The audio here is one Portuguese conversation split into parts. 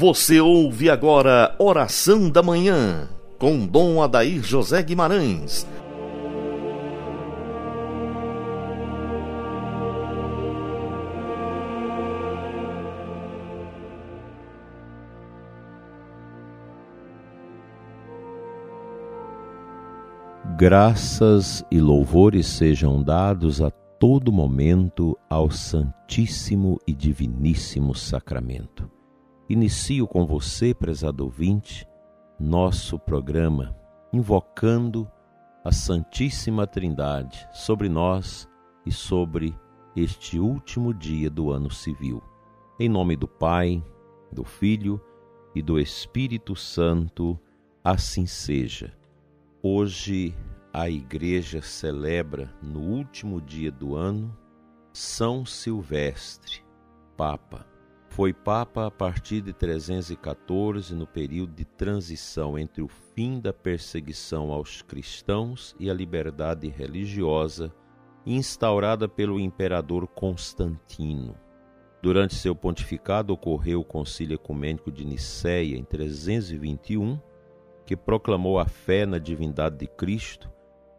Você ouve agora Oração da Manhã, com Dom Adair José Guimarães. Graças e louvores sejam dados a todo momento ao Santíssimo e Diviníssimo Sacramento. Inicio com você, prezado ouvinte, nosso programa, invocando a Santíssima Trindade sobre nós e sobre este último dia do ano civil. Em nome do Pai, do Filho e do Espírito Santo, assim seja. Hoje a Igreja celebra, no último dia do ano, São Silvestre, Papa foi Papa a partir de 314, no período de transição entre o fim da perseguição aos cristãos e a liberdade religiosa instaurada pelo imperador Constantino. Durante seu pontificado ocorreu o Concílio Ecumênico de Nicéia em 321, que proclamou a fé na divindade de Cristo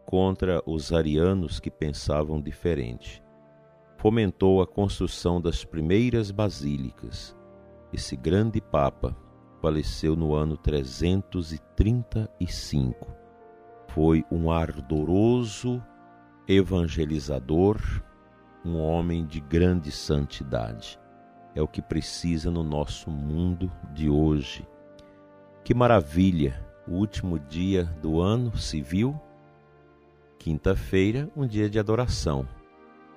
contra os arianos que pensavam diferente fomentou a construção das primeiras basílicas. Esse grande Papa faleceu no ano 335. Foi um ardoroso evangelizador, um homem de grande santidade. É o que precisa no nosso mundo de hoje. Que maravilha! O último dia do ano civil, quinta-feira, um dia de adoração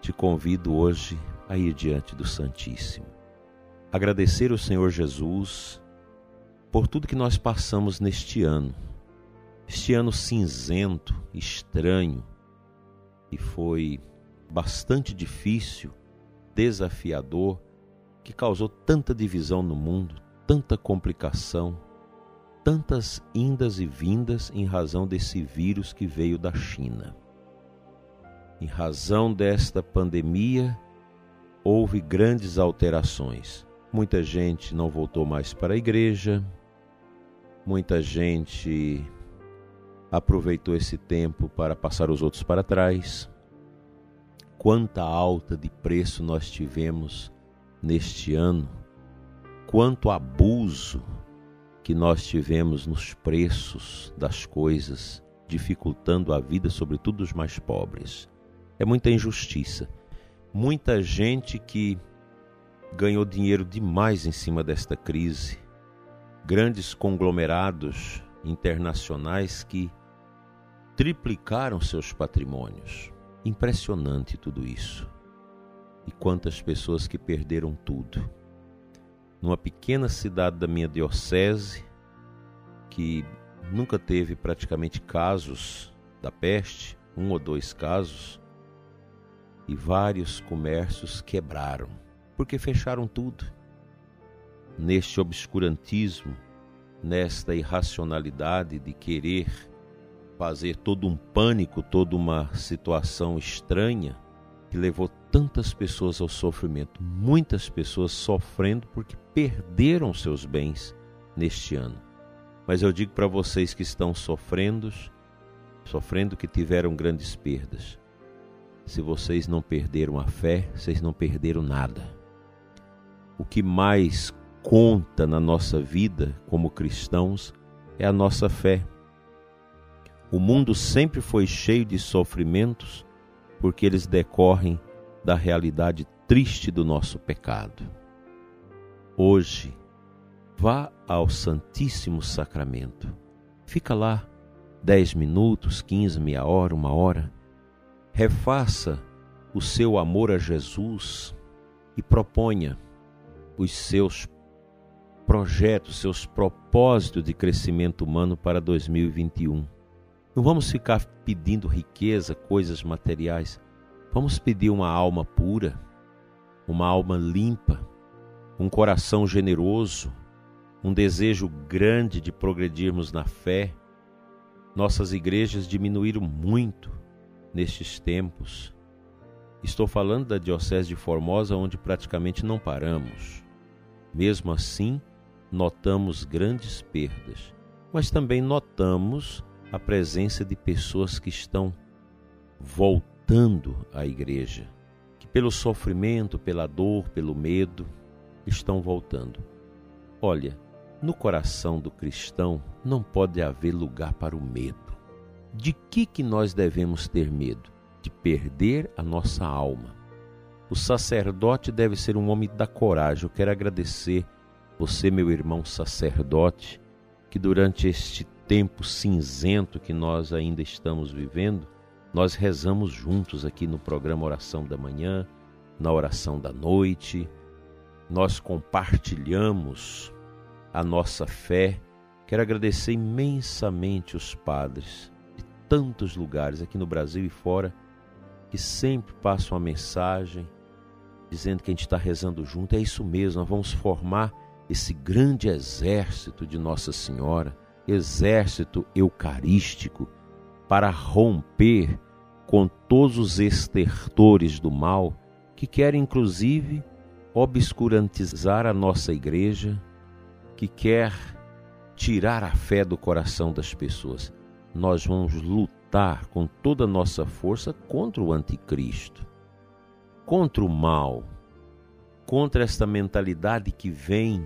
te convido hoje a ir diante do Santíssimo. Agradecer ao Senhor Jesus por tudo que nós passamos neste ano. Este ano cinzento, estranho, e foi bastante difícil, desafiador, que causou tanta divisão no mundo, tanta complicação, tantas indas e vindas em razão desse vírus que veio da China. Em razão desta pandemia, houve grandes alterações. Muita gente não voltou mais para a igreja, muita gente aproveitou esse tempo para passar os outros para trás. Quanta alta de preço nós tivemos neste ano, quanto abuso que nós tivemos nos preços das coisas, dificultando a vida, sobretudo dos mais pobres é muita injustiça. Muita gente que ganhou dinheiro demais em cima desta crise. Grandes conglomerados internacionais que triplicaram seus patrimônios. Impressionante tudo isso. E quantas pessoas que perderam tudo. Numa pequena cidade da minha diocese, que nunca teve praticamente casos da peste, um ou dois casos, e vários comércios quebraram, porque fecharam tudo. Neste obscurantismo, nesta irracionalidade de querer fazer todo um pânico, toda uma situação estranha que levou tantas pessoas ao sofrimento, muitas pessoas sofrendo porque perderam seus bens neste ano. Mas eu digo para vocês que estão sofrendo, sofrendo que tiveram grandes perdas se vocês não perderam a fé, vocês não perderam nada. O que mais conta na nossa vida como cristãos é a nossa fé. O mundo sempre foi cheio de sofrimentos porque eles decorrem da realidade triste do nosso pecado. Hoje, vá ao Santíssimo Sacramento. Fica lá dez minutos, quinze, meia hora, uma hora refaça o seu amor a Jesus e proponha os seus projetos, seus propósitos de crescimento humano para 2021. Não vamos ficar pedindo riqueza, coisas materiais. Vamos pedir uma alma pura, uma alma limpa, um coração generoso, um desejo grande de progredirmos na fé. Nossas igrejas diminuíram muito nestes tempos. Estou falando da Diocese de Formosa, onde praticamente não paramos. Mesmo assim, notamos grandes perdas, mas também notamos a presença de pessoas que estão voltando à igreja, que pelo sofrimento, pela dor, pelo medo, estão voltando. Olha, no coração do cristão não pode haver lugar para o medo. De que que nós devemos ter medo? De perder a nossa alma. O sacerdote deve ser um homem da coragem. Eu quero agradecer você, meu irmão sacerdote, que durante este tempo cinzento que nós ainda estamos vivendo, nós rezamos juntos aqui no programa Oração da Manhã, na oração da noite, nós compartilhamos a nossa fé. Quero agradecer imensamente os padres tantos lugares aqui no Brasil e fora que sempre passam a mensagem dizendo que a gente está rezando junto. É isso mesmo, nós vamos formar esse grande exército de Nossa Senhora, exército eucarístico, para romper com todos os estertores do mal que querem, inclusive, obscurantizar a nossa igreja, que quer tirar a fé do coração das pessoas. Nós vamos lutar com toda a nossa força contra o anticristo, contra o mal, contra esta mentalidade que vem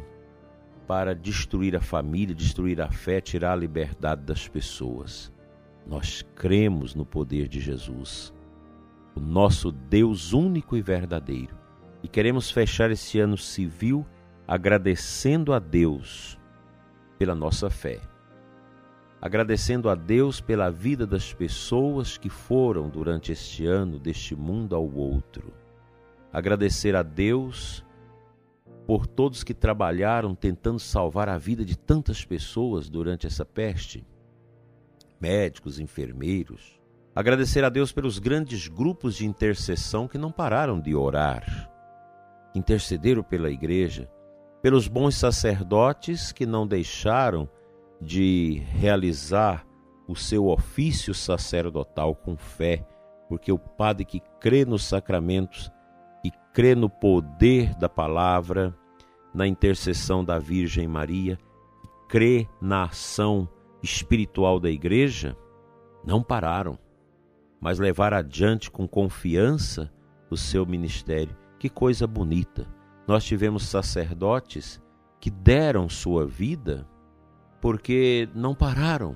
para destruir a família, destruir a fé, tirar a liberdade das pessoas. Nós cremos no poder de Jesus, o nosso Deus único e verdadeiro. E queremos fechar esse ano civil agradecendo a Deus pela nossa fé. Agradecendo a Deus pela vida das pessoas que foram durante este ano deste mundo ao outro. Agradecer a Deus por todos que trabalharam tentando salvar a vida de tantas pessoas durante essa peste, médicos, enfermeiros. Agradecer a Deus pelos grandes grupos de intercessão que não pararam de orar, intercederam pela igreja, pelos bons sacerdotes que não deixaram de realizar o seu ofício sacerdotal com fé, porque o padre que crê nos sacramentos e crê no poder da palavra, na intercessão da Virgem Maria, crê na ação espiritual da igreja, não pararam, mas levaram adiante com confiança o seu ministério. Que coisa bonita! Nós tivemos sacerdotes que deram sua vida porque não pararam,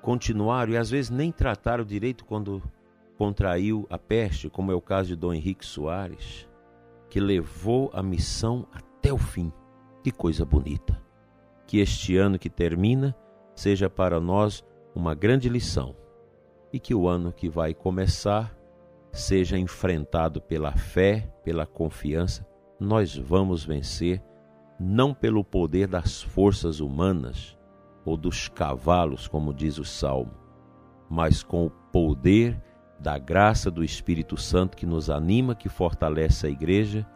continuaram e às vezes nem trataram direito quando contraiu a peste, como é o caso de Dom Henrique Soares, que levou a missão até o fim. Que coisa bonita! Que este ano que termina seja para nós uma grande lição e que o ano que vai começar seja enfrentado pela fé, pela confiança. Nós vamos vencer não pelo poder das forças humanas ou dos cavalos, como diz o salmo, mas com o poder da graça do Espírito Santo que nos anima, que fortalece a igreja,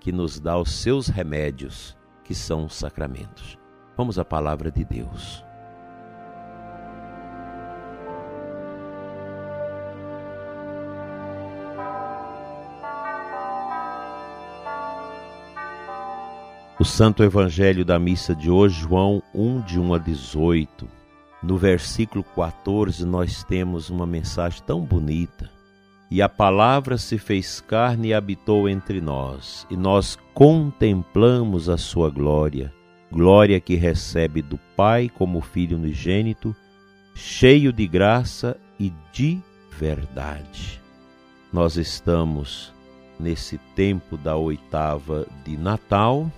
que nos dá os seus remédios, que são os sacramentos. Vamos à palavra de Deus. O Santo Evangelho da missa de hoje, João 1, de 1 a 18 no versículo 14, nós temos uma mensagem tão bonita. E a palavra se fez carne e habitou entre nós, e nós contemplamos a sua glória, glória que recebe do Pai como Filho unigênito, cheio de graça e de verdade. Nós estamos nesse tempo da oitava de Natal,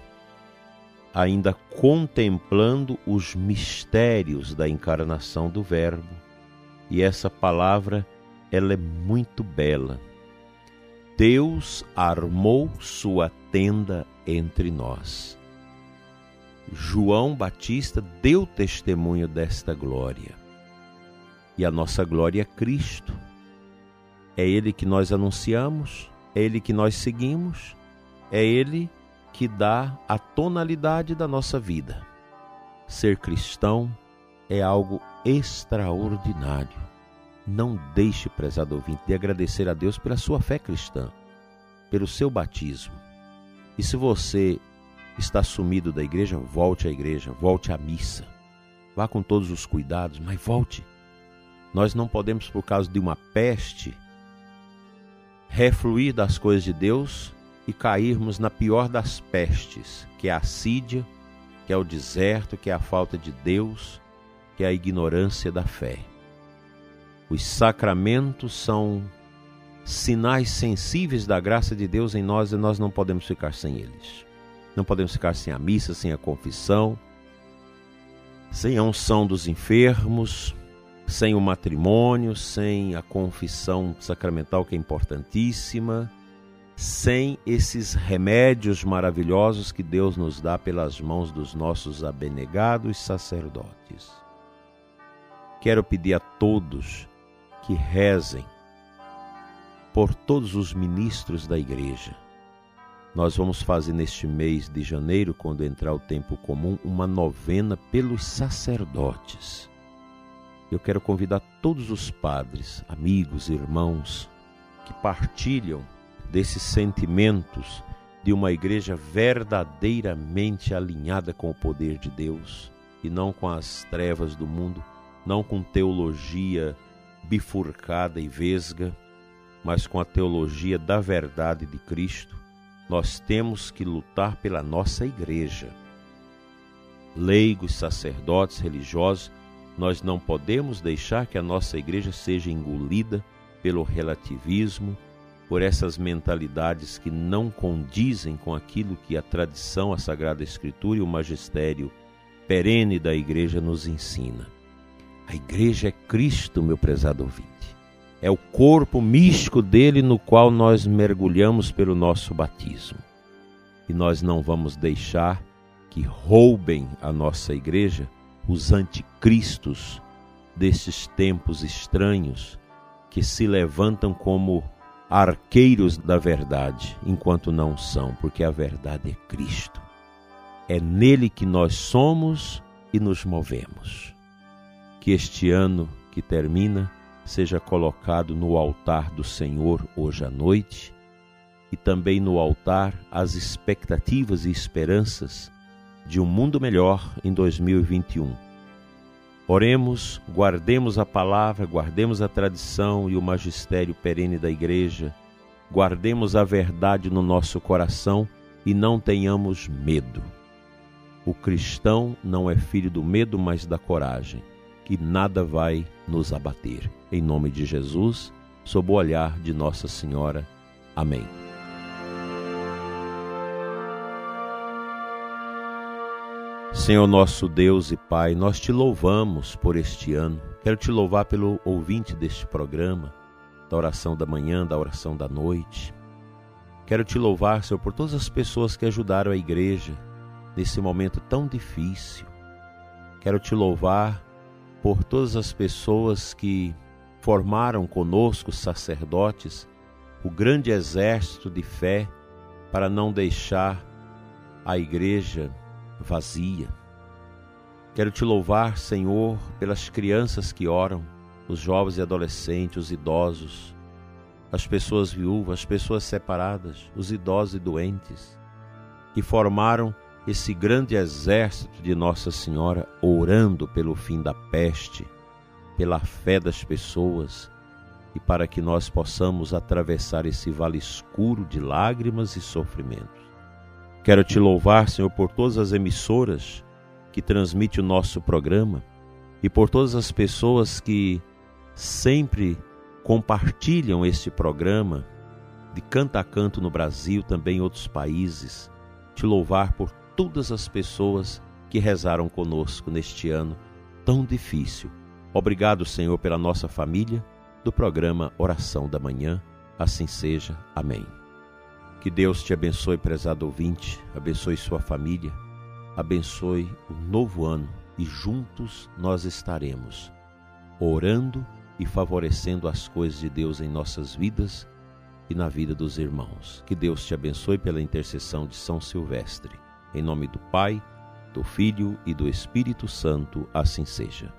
ainda contemplando os mistérios da encarnação do Verbo. E essa palavra, ela é muito bela. Deus armou sua tenda entre nós. João Batista deu testemunho desta glória. E a nossa glória é Cristo. É Ele que nós anunciamos, é Ele que nós seguimos, é Ele que dá a tonalidade da nossa vida. Ser cristão é algo extraordinário. Não deixe, prezado ouvinte, de agradecer a Deus pela sua fé cristã, pelo seu batismo. E se você está sumido da igreja, volte à igreja, volte à missa. Vá com todos os cuidados, mas volte. Nós não podemos, por causa de uma peste, refluir das coisas de Deus e cairmos na pior das pestes, que é a assídia, que é o deserto, que é a falta de Deus, que é a ignorância da fé. Os sacramentos são sinais sensíveis da graça de Deus em nós e nós não podemos ficar sem eles. Não podemos ficar sem a missa, sem a confissão, sem a unção dos enfermos, sem o matrimônio, sem a confissão sacramental que é importantíssima, sem esses remédios maravilhosos que Deus nos dá pelas mãos dos nossos abnegados sacerdotes. Quero pedir a todos que rezem por todos os ministros da igreja. Nós vamos fazer neste mês de janeiro, quando entrar o tempo comum, uma novena pelos sacerdotes. Eu quero convidar todos os padres, amigos, irmãos que partilham desses sentimentos de uma igreja verdadeiramente alinhada com o poder de Deus e não com as trevas do mundo, não com teologia bifurcada e vesga, mas com a teologia da verdade de Cristo, nós temos que lutar pela nossa igreja. Leigos, sacerdotes, religiosos, nós não podemos deixar que a nossa igreja seja engolida pelo relativismo, por essas mentalidades que não condizem com aquilo que a tradição, a Sagrada Escritura e o magistério perene da igreja nos ensina. A igreja é Cristo, meu prezado ouvinte. É o corpo místico dele no qual nós mergulhamos pelo nosso batismo. E nós não vamos deixar que roubem a nossa igreja os anticristos desses tempos estranhos que se levantam como arqueiros da verdade, enquanto não são, porque a verdade é Cristo. É nele que nós somos e nos movemos que este ano que termina seja colocado no altar do Senhor hoje à noite e também no altar as expectativas e esperanças de um mundo melhor em 2021. Oremos, guardemos a palavra, guardemos a tradição e o magistério perene da Igreja, guardemos a verdade no nosso coração e não tenhamos medo. O cristão não é filho do medo, mas da coragem que nada vai nos abater. Em nome de Jesus, sob o olhar de Nossa Senhora. Amém. Senhor nosso Deus e Pai, nós te louvamos por este ano. Quero te louvar pelo ouvinte deste programa, da oração da manhã, da oração da noite. Quero te louvar, Senhor, por todas as pessoas que ajudaram a igreja nesse momento tão difícil. Quero te louvar por todas as pessoas que formaram conosco, sacerdotes, o grande exército de fé para não deixar a igreja vazia. Quero te louvar, Senhor, pelas crianças que oram, os jovens e adolescentes, os idosos, as pessoas viúvas, as pessoas separadas, os idosos e doentes, que formaram esse grande exército de Nossa Senhora orando pelo fim da peste, pela fé das pessoas e para que nós possamos atravessar esse vale escuro de lágrimas e sofrimentos. Quero te louvar, Senhor, por todas as emissoras que transmitem o nosso programa e por todas as pessoas que sempre compartilham este programa de canto a canto no Brasil, também em outros países. Te louvar por todas as pessoas que rezaram conosco neste ano tão difícil. Obrigado, Senhor, pela nossa família do programa Oração da Manhã. Assim seja. Amém. Que Deus te abençoe, prezado ouvinte, abençoe sua família, abençoe o novo ano e juntos nós estaremos orando e favorecendo as coisas de Deus em nossas vidas e na vida dos irmãos. Que Deus te abençoe pela intercessão de São Silvestre. Em nome do Pai, do Filho e do Espírito Santo, assim seja.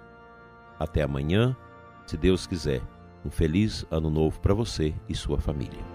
Até amanhã, se Deus quiser. Um feliz ano novo para você e sua família.